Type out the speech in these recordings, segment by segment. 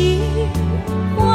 时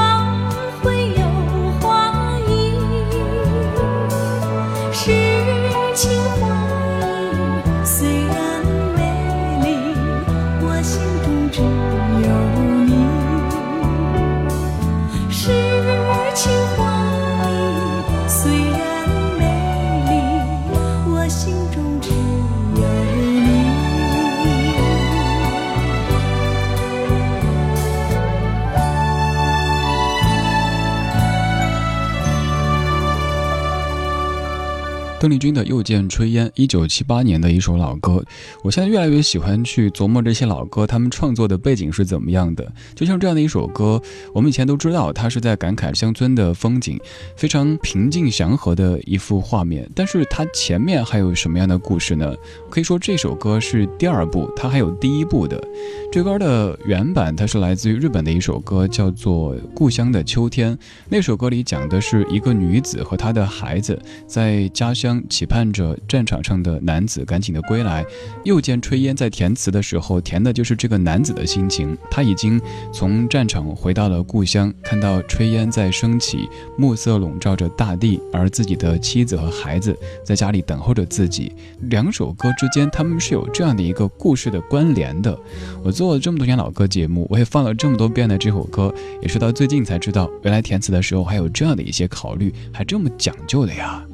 邓丽君的《又见炊烟》，一九七八年的一首老歌。我现在越来越喜欢去琢磨这些老歌，他们创作的背景是怎么样的。就像这样的一首歌，我们以前都知道，它是在感慨乡村的风景，非常平静祥和的一幅画面。但是它前面还有什么样的故事呢？可以说这首歌是第二部，它还有第一部的。这歌的原版它是来自于日本的一首歌，叫做《故乡的秋天》。那首歌里讲的是一个女子和她的孩子在家乡。期盼着战场上的男子赶紧的归来，又见炊烟在填词的时候，填的就是这个男子的心情。他已经从战场回到了故乡，看到炊烟在升起，暮色笼罩着大地，而自己的妻子和孩子在家里等候着自己。两首歌之间，他们是有这样的一个故事的关联的。我做了这么多年老歌节目，我也放了这么多遍的这首歌，也是到最近才知道，原来填词的时候还有这样的一些考虑，还这么讲究的呀。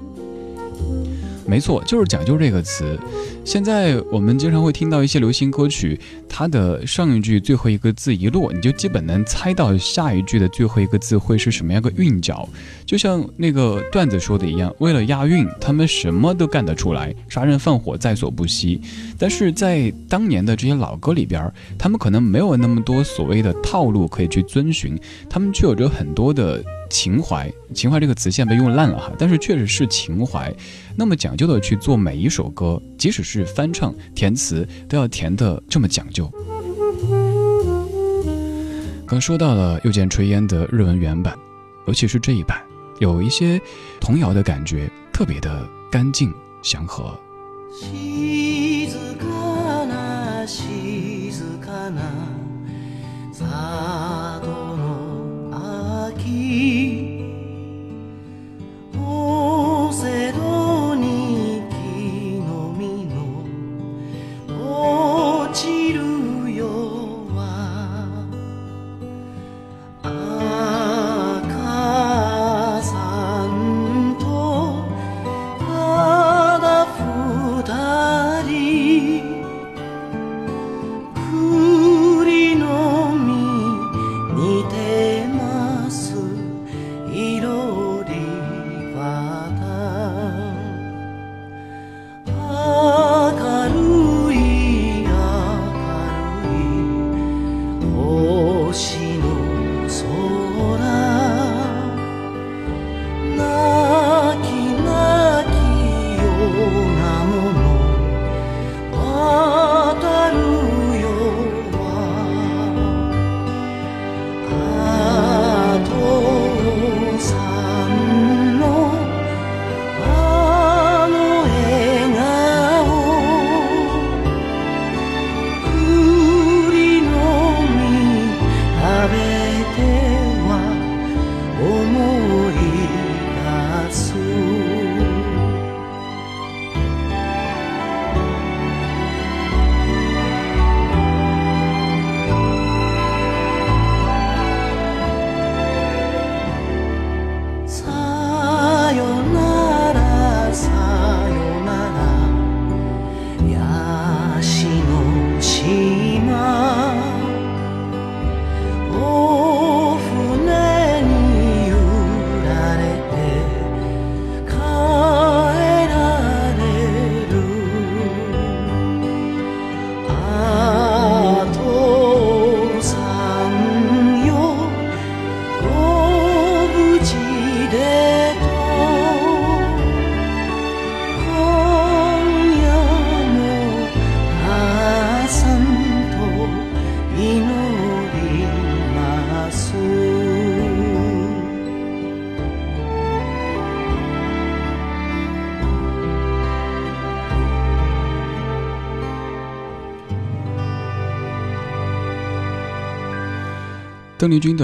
没错，就是讲究这个词。现在我们经常会听到一些流行歌曲，它的上一句最后一个字一落，你就基本能猜到下一句的最后一个字会是什么样个韵脚。就像那个段子说的一样，为了押韵，他们什么都干得出来，杀人放火在所不惜。但是在当年的这些老歌里边，他们可能没有那么多所谓的套路可以去遵循，他们却有着很多的。情怀，情怀这个词现在被用烂了哈，但是确实是情怀。那么讲究的去做每一首歌，即使是翻唱填词，都要填的这么讲究。刚说到了《又见炊烟》的日文原版，尤其是这一版，有一些童谣的感觉，特别的干净祥和。你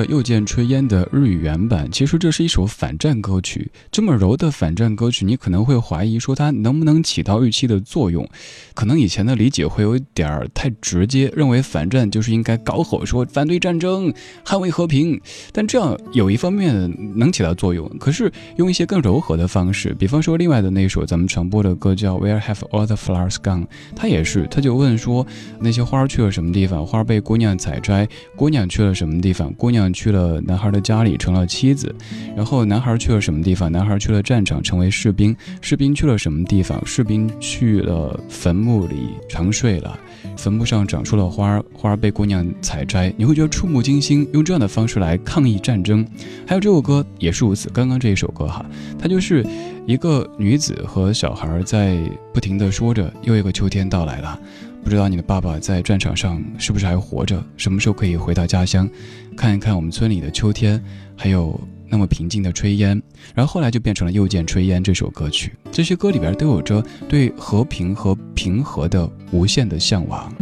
《又见炊烟》的日语原版，其实这是一首反战歌曲。这么柔的反战歌曲，你可能会怀疑说它能不能起到预期的作用？可能以前的理解会有点儿太直接，认为反战就是应该高吼说反对战争、捍卫和平。但这样有一方面能起到作用，可是用一些更柔和的方式，比方说另外的那首咱们传播的歌叫《Where Have All the Flowers Gone》，它也是，他就问说那些花去了什么地方？花被姑娘采摘，姑娘去了什么地方？姑娘去了男孩的家里，成了妻子。然后男孩去了什么地方？男孩去了战场，成为士兵。士兵去了什么地方？士兵去了坟墓里，长睡了。坟墓上长出了花，花被姑娘采摘。你会觉得触目惊心，用这样的方式来抗议战争。还有这首歌也是如此。刚刚这一首歌哈，它就是一个女子和小孩在不停的说着，又一个秋天到来了。不知道你的爸爸在战场上是不是还活着？什么时候可以回到家乡，看一看我们村里的秋天，还有那么平静的炊烟？然后后来就变成了《又见炊烟》这首歌曲。这些歌里边都有着对和平和平和的无限的向往。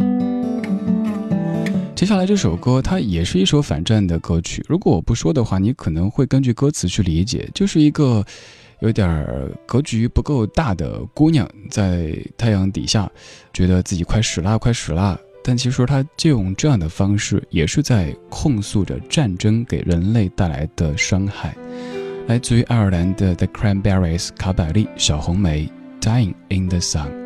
接下来这首歌，它也是一首反战的歌曲。如果我不说的话，你可能会根据歌词去理解，就是一个。有点格局不够大的姑娘，在太阳底下，觉得自己快死啦，快死啦。但其实他借用这样的方式，也是在控诉着战争给人类带来的伤害。来自于爱尔兰的 The Cranberries 卡百利小红梅，Dying in the Sun。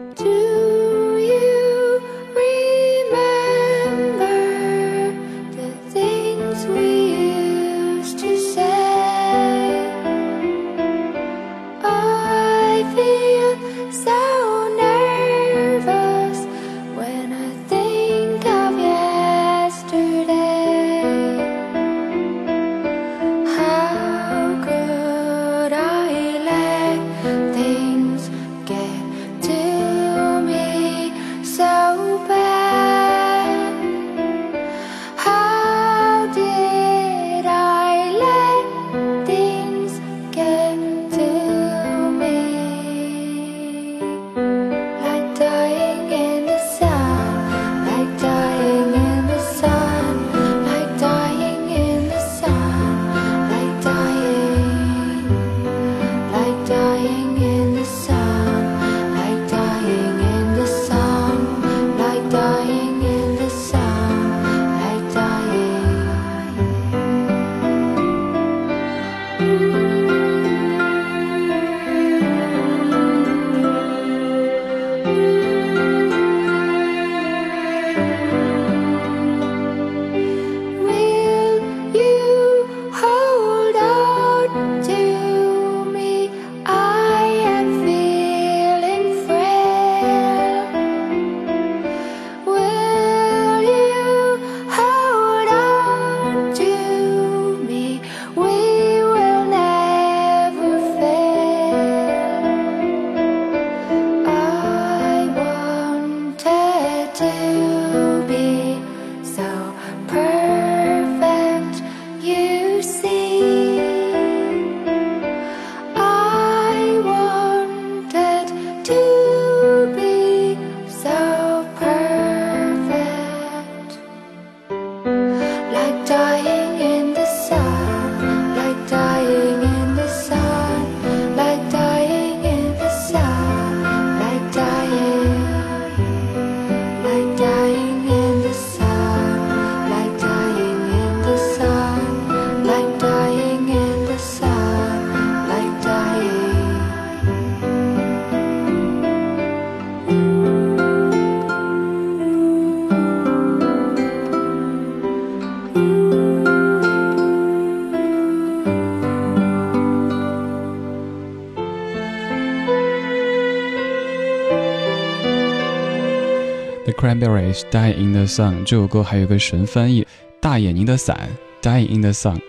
Cranberries Die in the Sun 这首歌还有个神翻译，大眼睛的伞 Die in the Sun。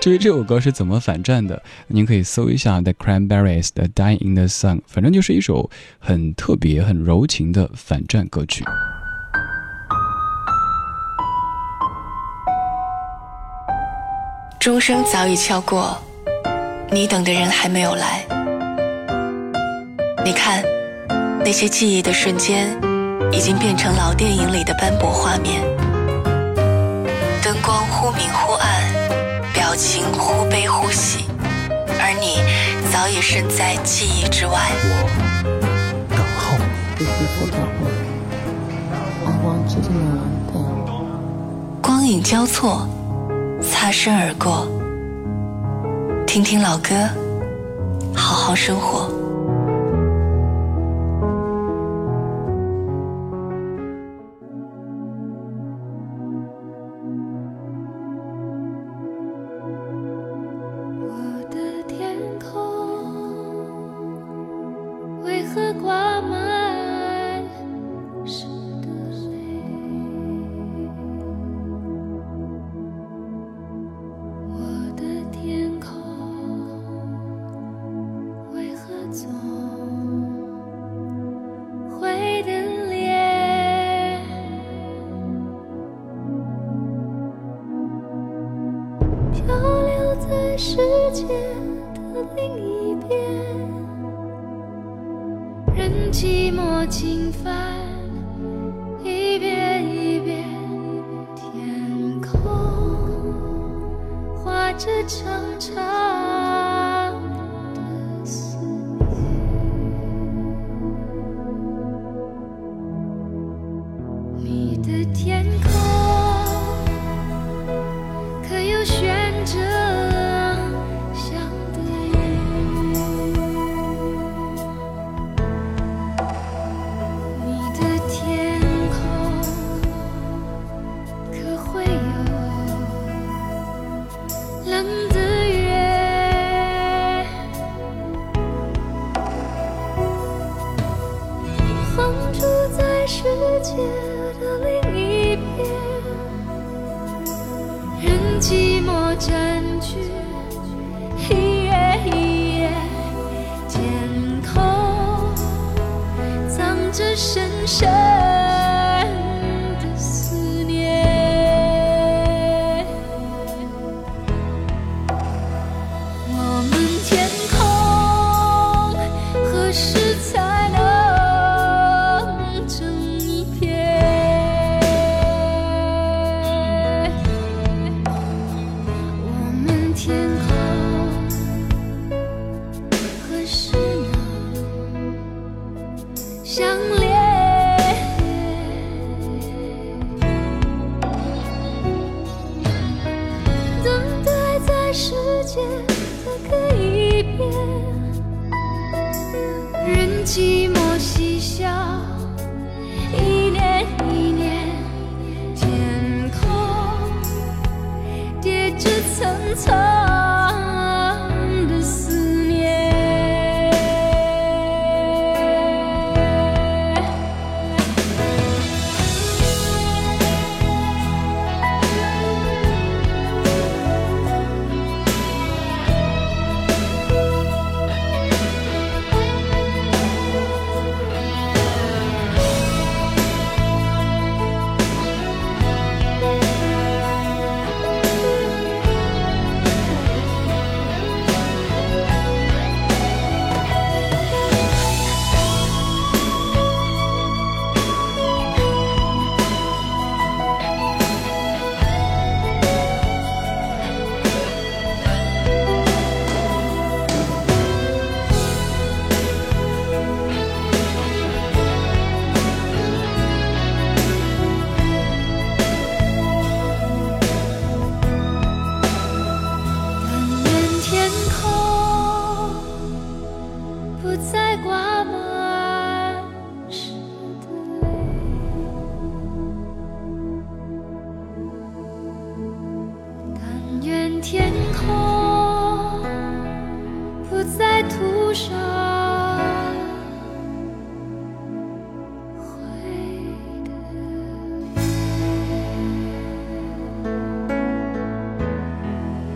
至 于这首歌是怎么反战的，您可以搜一下 The Cranberries 的 Die in the Sun，反正就是一首很特别、很柔情的反战歌曲。钟声早已敲过，你等的人还没有来。你看，那些记忆的瞬间。已经变成老电影里的斑驳画面。灯光忽明忽暗，表情忽悲忽喜，而你早已身在记忆之外。我等候你。光影交错，擦身而过。听听老歌，好好生活。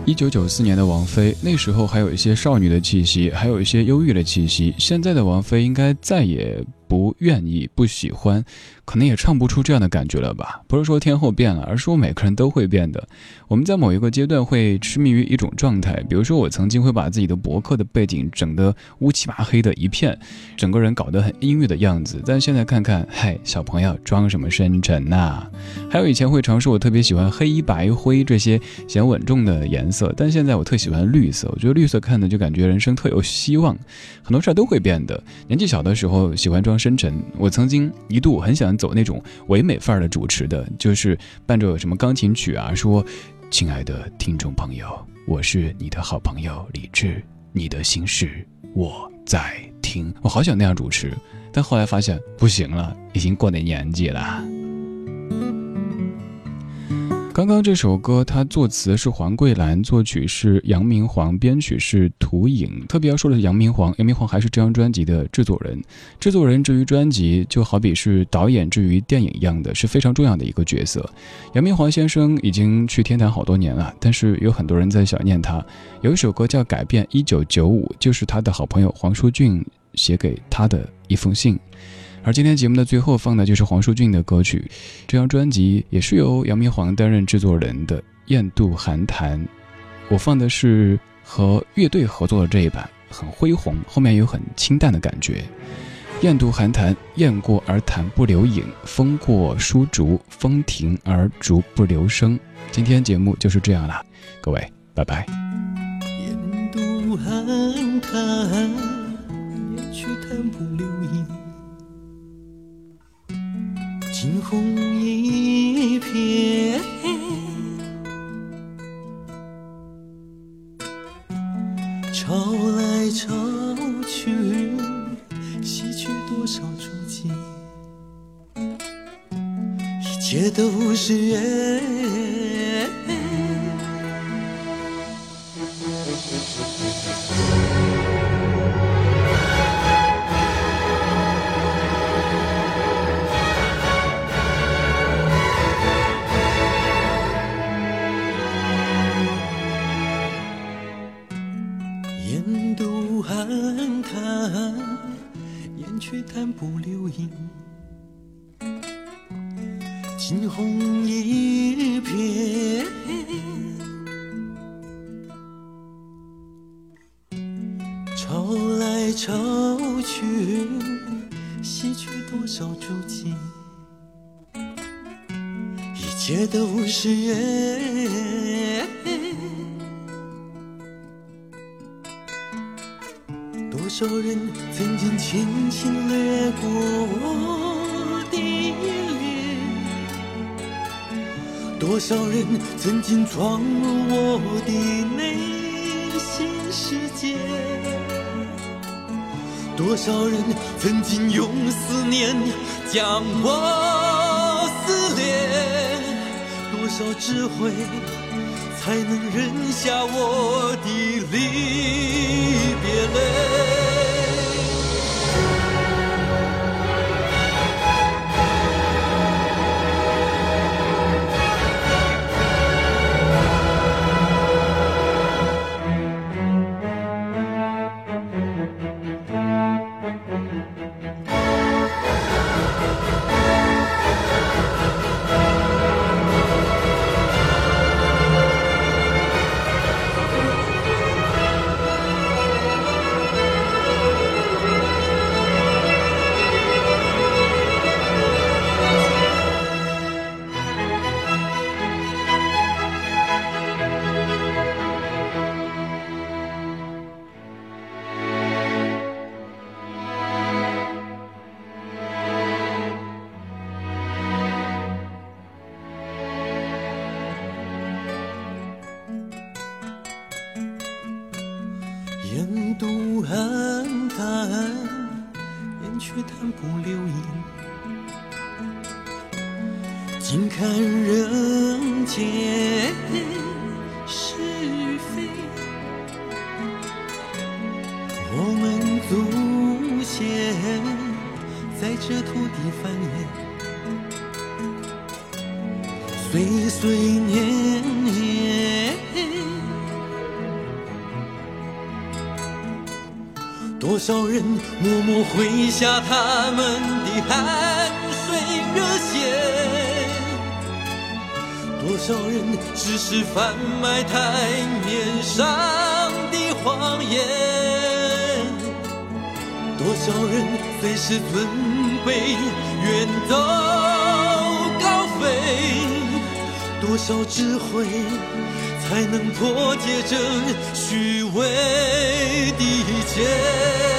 一九九四年的王菲，那时候还有一些少女的气息，还有一些忧郁的气息。现在的王菲应该再也不愿意、不喜欢可能也唱不出这样的感觉了吧？不是说天后变了，而是说每个人都会变的。我们在某一个阶段会痴迷于一种状态，比如说我曾经会把自己的博客的背景整得乌漆麻黑的一片，整个人搞得很阴郁的样子。但现在看看，嗨，小朋友装什么深沉呐？还有以前会尝试，我特别喜欢黑白灰这些显稳重的颜色，但现在我特喜欢绿色。我觉得绿色看的就感觉人生特有希望。很多事儿都会变的。年纪小的时候喜欢装深沉，我曾经一度很想走那种唯美范儿的主持的，就是伴着什么钢琴曲啊，说。亲爱的听众朋友，我是你的好朋友李志，你的心事我在听。我好想那样主持，但后来发现不行了，已经过那年纪了。刚刚这首歌，它作词是黄桂兰，作曲是杨明煌，编曲是涂影。特别要说的是杨明煌，杨明煌还是这张专辑的制作人。制作人至于专辑，就好比是导演至于电影一样的，是非常重要的一个角色。杨明煌先生已经去天坛好多年了，但是有很多人在想念他。有一首歌叫《改变一九九五》，就是他的好朋友黄舒骏写给他的一封信。而今天节目的最后放的就是黄舒骏的歌曲，这张专辑也是由杨明煌担任制作人的《雁渡寒潭》，我放的是和乐队合作的这一版，很恢宏，后面有很清淡的感觉。雁渡寒潭，雁过而潭不留影；风过疏竹，风停而竹不留声。今天节目就是这样了，各位，拜拜。雁渡寒潭，雁去潭不留惊鸿一瞥，潮来潮去，洗去多少足迹？一切都是缘。淡不留影，惊鸿一瞥，潮来潮去，洗去多少足迹，一切都是缘。多少人曾经轻轻掠过我的脸？多少人曾经闯入我的内心世界？多少人曾经用思念将我撕裂？多少智慧才能忍下我的离别泪？多少人默默挥下他们的汗水。热血。多少人只是贩卖台面上的谎言，多少人随时准备远走高飞，多少智慧才能破解这虚伪的一切。